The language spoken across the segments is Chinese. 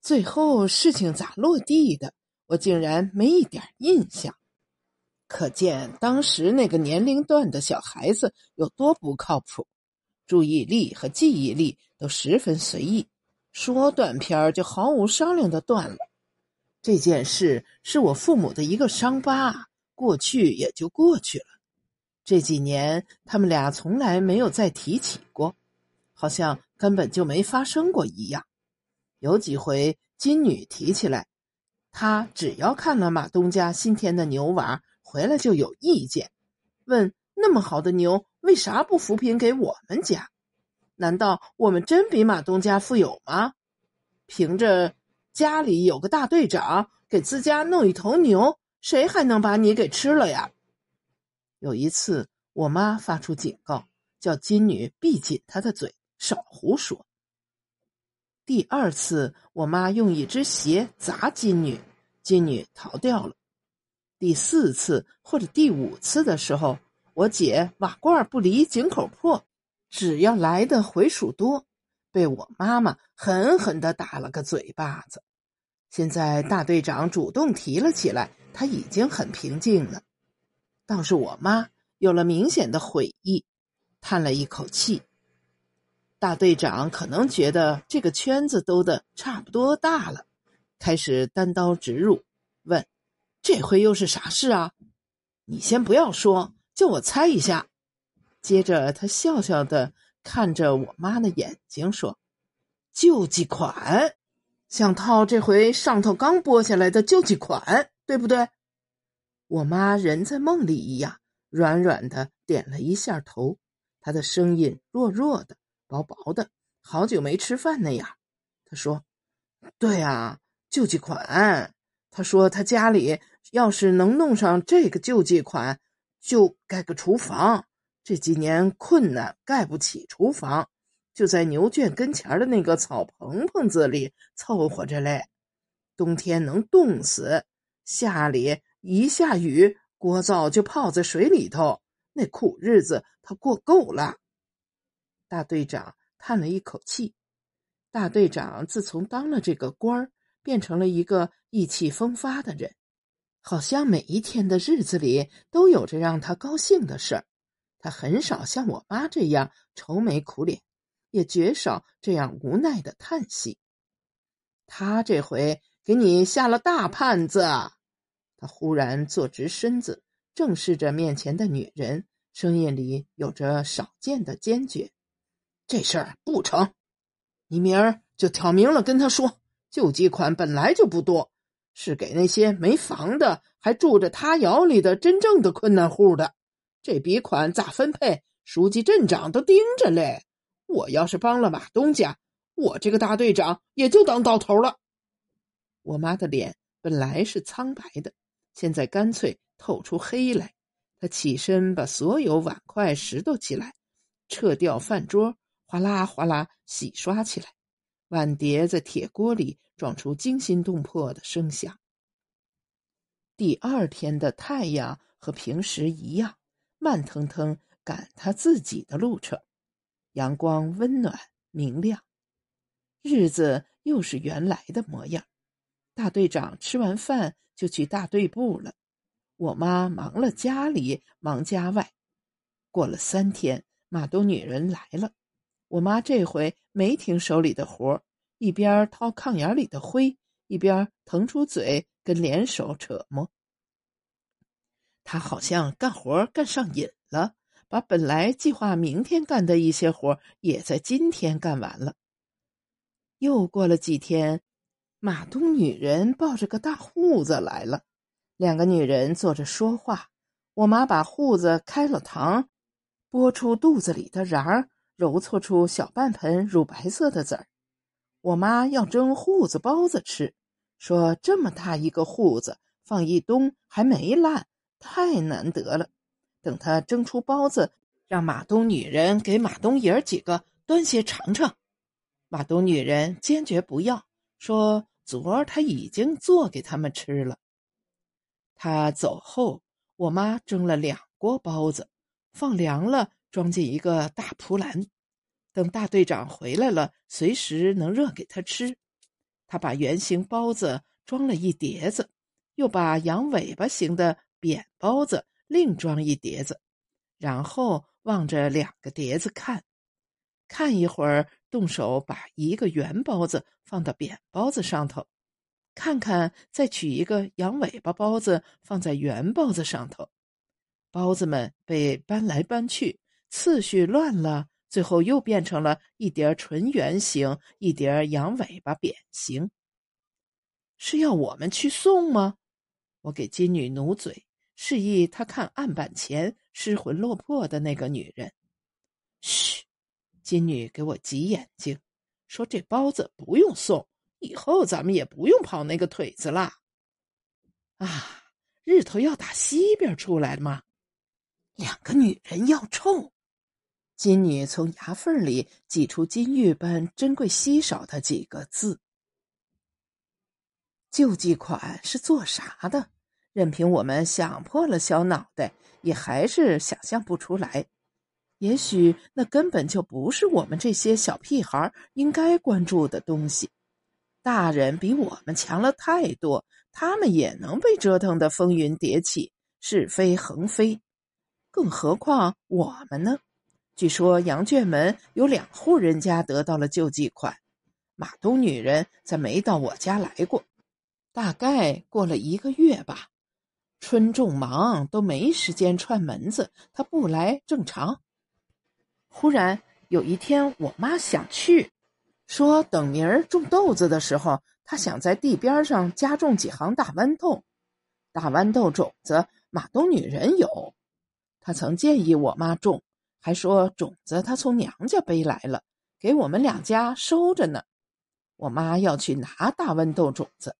最后事情咋落地的，我竟然没一点印象。可见当时那个年龄段的小孩子有多不靠谱，注意力和记忆力都十分随意，说断片就毫无商量的断了。这件事是我父母的一个伤疤，过去也就过去了。这几年他们俩从来没有再提起过，好像根本就没发生过一样。有几回金女提起来，她只要看了马东家新添的牛娃回来就有意见，问那么好的牛为啥不扶贫给我们家？难道我们真比马东家富有吗？凭着家里有个大队长给自家弄一头牛，谁还能把你给吃了呀？有一次，我妈发出警告，叫金女闭紧她的嘴，少胡说。第二次，我妈用一只鞋砸金女，金女逃掉了。第四次或者第五次的时候，我姐瓦罐不离井口破，只要来的回数多，被我妈妈狠狠的打了个嘴巴子。现在大队长主动提了起来，他已经很平静了。倒是我妈有了明显的悔意，叹了一口气。大队长可能觉得这个圈子兜的差不多大了，开始单刀直入，问：“这回又是啥事啊？”你先不要说，叫我猜一下。接着他笑笑的看着我妈的眼睛说：“救济款，想套这回上头刚拨下来的救济款，对不对？”我妈人在梦里一样，软软的点了一下头，她的声音弱弱的。薄薄的，好久没吃饭那样。他说：“对啊，救济款。他说他家里要是能弄上这个救济款，就盖个厨房。这几年困难，盖不起厨房，就在牛圈跟前的那个草棚棚子里凑合着嘞。冬天能冻死，夏里一下雨，锅灶就泡在水里头，那苦日子他过够了。”大队长叹了一口气。大队长自从当了这个官儿，变成了一个意气风发的人，好像每一天的日子里都有着让他高兴的事儿。他很少像我妈这样愁眉苦脸，也绝少这样无奈的叹息。他这回给你下了大判子。他忽然坐直身子，正视着面前的女人，声音里有着少见的坚决。这事儿不成，你明儿就挑明了跟他说，救济款本来就不多，是给那些没房的、还住着他窑里的真正的困难户的。这笔款咋分配，书记、镇长都盯着嘞。我要是帮了马东家，我这个大队长也就当到头了。我妈的脸本来是苍白的，现在干脆透出黑来。她起身把所有碗筷拾掇起来，撤掉饭桌。哗啦哗啦，洗刷起来，碗碟在铁锅里撞出惊心动魄的声响。第二天的太阳和平时一样，慢腾腾赶他自己的路程，阳光温暖明亮，日子又是原来的模样。大队长吃完饭就去大队部了，我妈忙了家里，忙家外。过了三天，马东女人来了。我妈这回没停手里的活儿一边掏炕眼里的灰，一边腾出嘴跟联手扯磨。她好像干活干上瘾了，把本来计划明天干的一些活也在今天干完了。又过了几天，马东女人抱着个大护子来了，两个女人坐着说话。我妈把护子开了膛，拨出肚子里的瓤儿。揉搓出小半盆乳白色的籽儿，我妈要蒸笏子包子吃，说这么大一个笏子放一冬还没烂，太难得了。等她蒸出包子，让马东女人给马东爷儿几个端些尝尝。马东女人坚决不要，说昨儿他已经做给他们吃了。他走后，我妈蒸了两锅包子，放凉了。装进一个大蒲篮，等大队长回来了，随时能热给他吃。他把圆形包子装了一碟子，又把羊尾巴形的扁包子另装一碟子，然后望着两个碟子看，看一会儿，动手把一个圆包子放到扁包子上头，看看，再取一个羊尾巴包子放在圆包子上头，包子们被搬来搬去，次序乱了。最后又变成了一叠纯圆形，一叠羊尾巴扁形。是要我们去送吗？我给金女努嘴，示意她看案板前失魂落魄的那个女人。嘘，金女给我挤眼睛，说：“这包子不用送，以后咱们也不用跑那个腿子啦。”啊，日头要打西边出来吗？两个女人要臭。金女从牙缝里挤出金玉般珍贵稀少的几个字：“救济款是做啥的？任凭我们想破了小脑袋，也还是想象不出来。也许那根本就不是我们这些小屁孩应该关注的东西。大人比我们强了太多，他们也能被折腾得风云迭起，是非横飞。更何况我们呢？”据说羊圈门有两户人家得到了救济款，马东女人则没到我家来过，大概过了一个月吧。春种忙都没时间串门子，她不来正常。忽然有一天，我妈想去，说等明儿种豆子的时候，她想在地边上加种几行大豌豆。大豌豆种子马东女人有，她曾建议我妈种。还说种子他从娘家背来了，给我们两家收着呢。我妈要去拿大豌豆种子，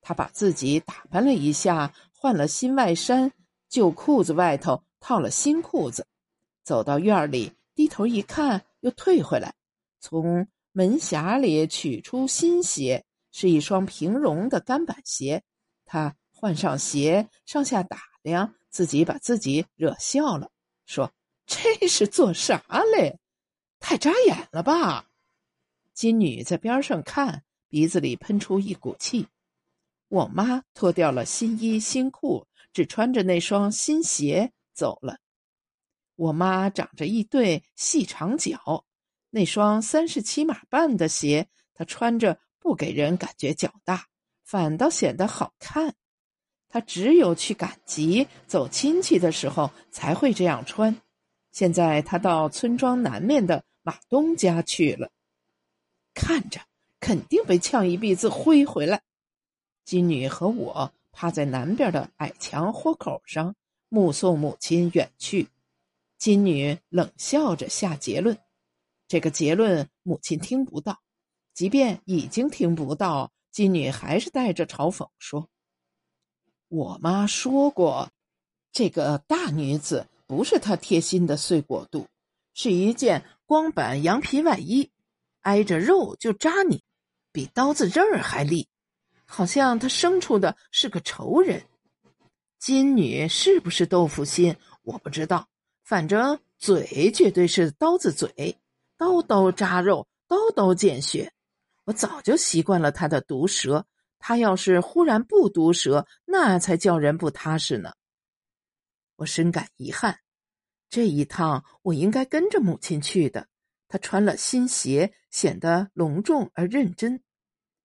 她把自己打扮了一下，换了新外衫，旧裤子外头套了新裤子，走到院里，低头一看，又退回来，从门匣里取出新鞋，是一双平绒的干板鞋。她换上鞋，上下打量，自己把自己惹笑了，说。这是做啥嘞？太扎眼了吧！金女在边上看，鼻子里喷出一股气。我妈脱掉了新衣新裤，只穿着那双新鞋走了。我妈长着一对细长脚，那双三十七码半的鞋，她穿着不给人感觉脚大，反倒显得好看。她只有去赶集、走亲戚的时候才会这样穿。现在他到村庄南面的马东家去了，看着肯定被呛一鼻子灰回来。金女和我趴在南边的矮墙豁口上，目送母亲远去。金女冷笑着下结论，这个结论母亲听不到，即便已经听不到，金女还是带着嘲讽说：“我妈说过，这个大女子。”不是他贴心的碎果肚，是一件光板羊皮外衣，挨着肉就扎你，比刀子刃还利，好像他生出的是个仇人。金女是不是豆腐心？我不知道，反正嘴绝对是刀子嘴，刀刀扎肉，刀刀见血。我早就习惯了他的毒舌，他要是忽然不毒舌，那才叫人不踏实呢。我深感遗憾，这一趟我应该跟着母亲去的。她穿了新鞋，显得隆重而认真。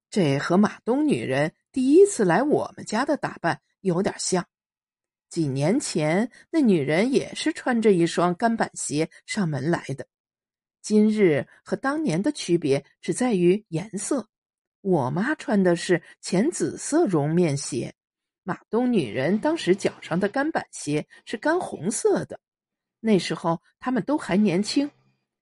这和马东女人第一次来我们家的打扮有点像。几年前，那女人也是穿着一双干板鞋上门来的。今日和当年的区别只在于颜色。我妈穿的是浅紫色绒面鞋。马东女人当时脚上的干板鞋是干红色的，那时候他们都还年轻。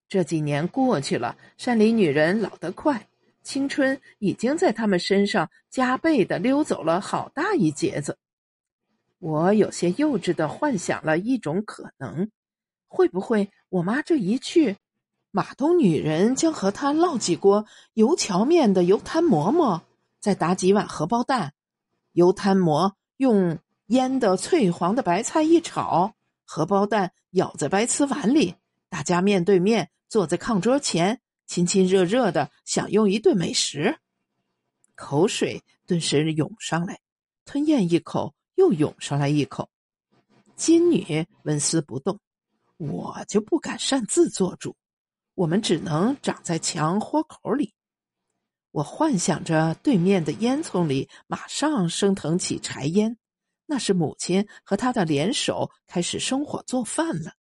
这几年过去了，山里女人老得快，青春已经在他们身上加倍的溜走了好大一截子。我有些幼稚的幻想了一种可能：会不会我妈这一去，马东女人将和她烙几锅油荞面的油摊馍馍，再打几碗荷包蛋？油摊馍用腌的翠黄的白菜一炒，荷包蛋舀在白瓷碗里，大家面对面坐在炕桌前，亲亲热热的享用一顿美食。口水顿时涌上来，吞咽一口又涌上来一口。金女纹丝不动，我就不敢擅自做主，我们只能长在墙豁口里。我幻想着对面的烟囱里马上升腾起柴烟，那是母亲和她的联手开始生火做饭了。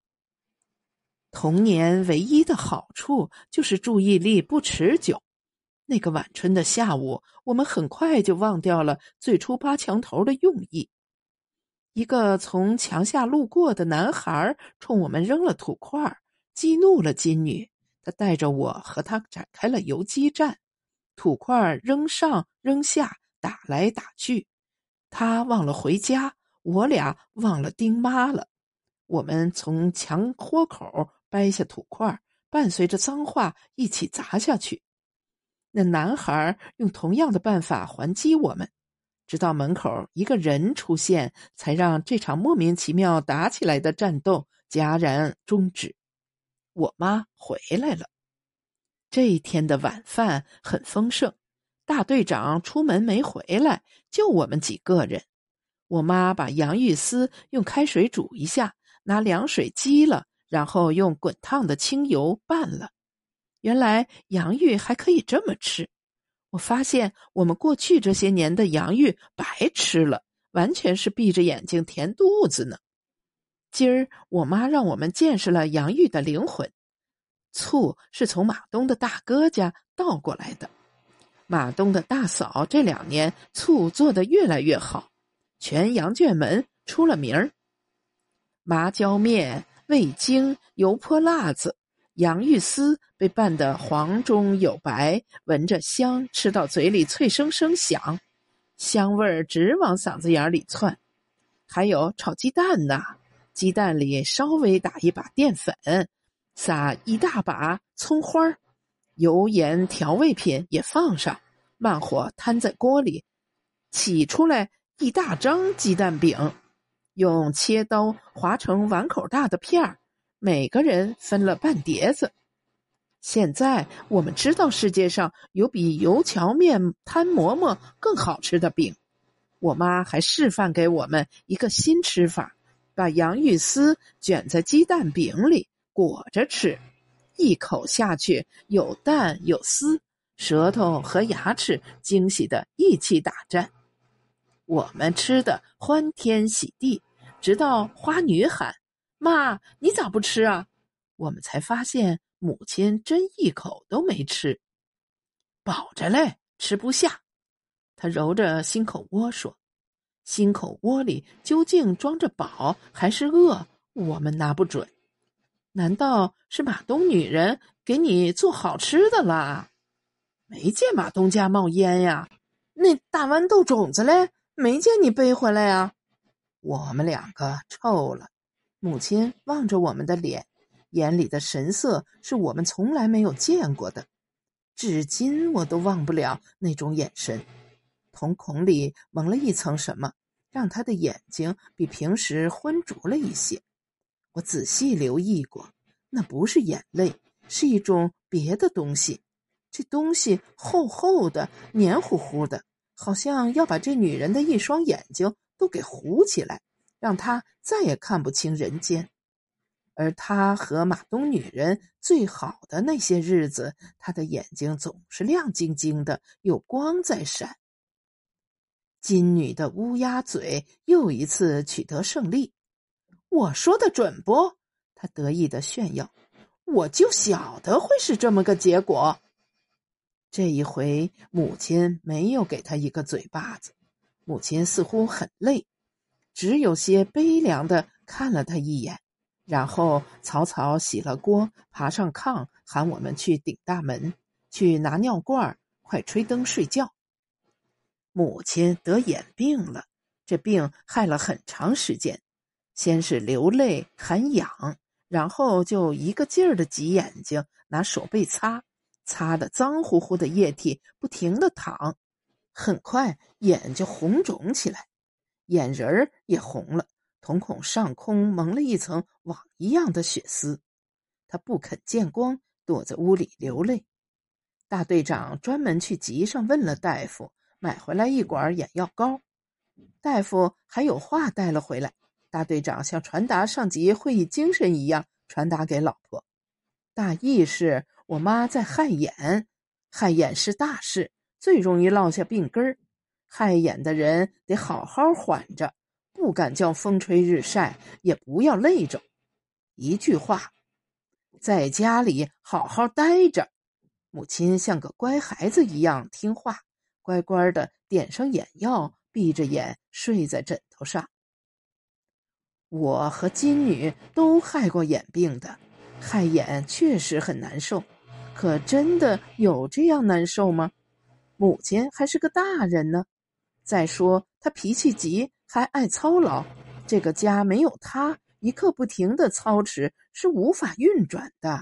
童年唯一的好处就是注意力不持久。那个晚春的下午，我们很快就忘掉了最初扒墙头的用意。一个从墙下路过的男孩冲我们扔了土块，激怒了金女。他带着我和他展开了游击战。土块扔上扔下，打来打去，他忘了回家，我俩忘了丁妈了。我们从墙豁口掰下土块，伴随着脏话一起砸下去。那男孩用同样的办法还击我们，直到门口一个人出现，才让这场莫名其妙打起来的战斗戛然终止。我妈回来了。这一天的晚饭很丰盛，大队长出门没回来，就我们几个人。我妈把洋芋丝用开水煮一下，拿凉水激了，然后用滚烫的清油拌了。原来洋芋还可以这么吃，我发现我们过去这些年的洋芋白吃了，完全是闭着眼睛填肚子呢。今儿我妈让我们见识了洋芋的灵魂。醋是从马东的大哥家倒过来的，马东的大嫂这两年醋做的越来越好，全羊圈门出了名儿。麻椒面、味精、油泼辣子、洋芋丝被拌得黄中有白，闻着香，吃到嘴里脆生生响，香味儿直往嗓子眼里窜。还有炒鸡蛋呐，鸡蛋里稍微打一把淀粉。撒一大把葱花儿，油盐调味品也放上，慢火摊在锅里，起出来一大张鸡蛋饼，用切刀划成碗口大的片儿，每个人分了半碟子。现在我们知道世界上有比油条面摊馍馍更好吃的饼，我妈还示范给我们一个新吃法：把洋芋丝卷在鸡蛋饼里。裹着吃，一口下去有蛋有丝，舌头和牙齿惊喜的一起打颤。我们吃的欢天喜地，直到花女喊：“妈，你咋不吃啊？”我们才发现母亲真一口都没吃，饱着嘞，吃不下。他揉着心口窝说：“心口窝里究竟装着饱还是饿？我们拿不准。”难道是马东女人给你做好吃的啦？没见马东家冒烟呀？那大豌豆种子嘞？没见你背回来呀？我们两个臭了。母亲望着我们的脸，眼里的神色是我们从来没有见过的，至今我都忘不了那种眼神。瞳孔里蒙了一层什么，让他的眼睛比平时昏浊了一些。我仔细留意过，那不是眼泪，是一种别的东西。这东西厚厚的、黏糊糊的，好像要把这女人的一双眼睛都给糊起来，让她再也看不清人间。而她和马东女人最好的那些日子，她的眼睛总是亮晶晶的，有光在闪。金女的乌鸦嘴又一次取得胜利。我说的准不？他得意的炫耀，我就晓得会是这么个结果。这一回，母亲没有给他一个嘴巴子，母亲似乎很累，只有些悲凉的看了他一眼，然后草草洗了锅，爬上炕，喊我们去顶大门，去拿尿罐，快吹灯睡觉。母亲得眼病了，这病害了很长时间。先是流泪喊痒，然后就一个劲儿的挤眼睛，拿手背擦，擦的脏乎乎的液体不停的淌，很快眼就红肿起来，眼仁儿也红了，瞳孔上空蒙了一层网一样的血丝，他不肯见光，躲在屋里流泪。大队长专门去集上问了大夫，买回来一管眼药膏。大夫还有话带了回来。大队长像传达上级会议精神一样传达给老婆，大意是我妈在害眼，害眼是大事，最容易落下病根儿。害眼的人得好好缓着，不敢叫风吹日晒，也不要累着。一句话，在家里好好待着。母亲像个乖孩子一样听话，乖乖的点上眼药，闭着眼睡在枕头上。我和金女都害过眼病的，害眼确实很难受，可真的有这样难受吗？母亲还是个大人呢，再说她脾气急，还爱操劳，这个家没有她，一刻不停的操持是无法运转的。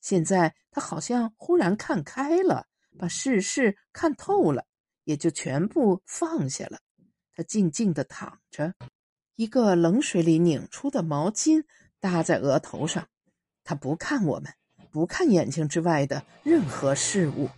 现在她好像忽然看开了，把世事看透了，也就全部放下了。她静静的躺着。一个冷水里拧出的毛巾搭在额头上，他不看我们，不看眼睛之外的任何事物。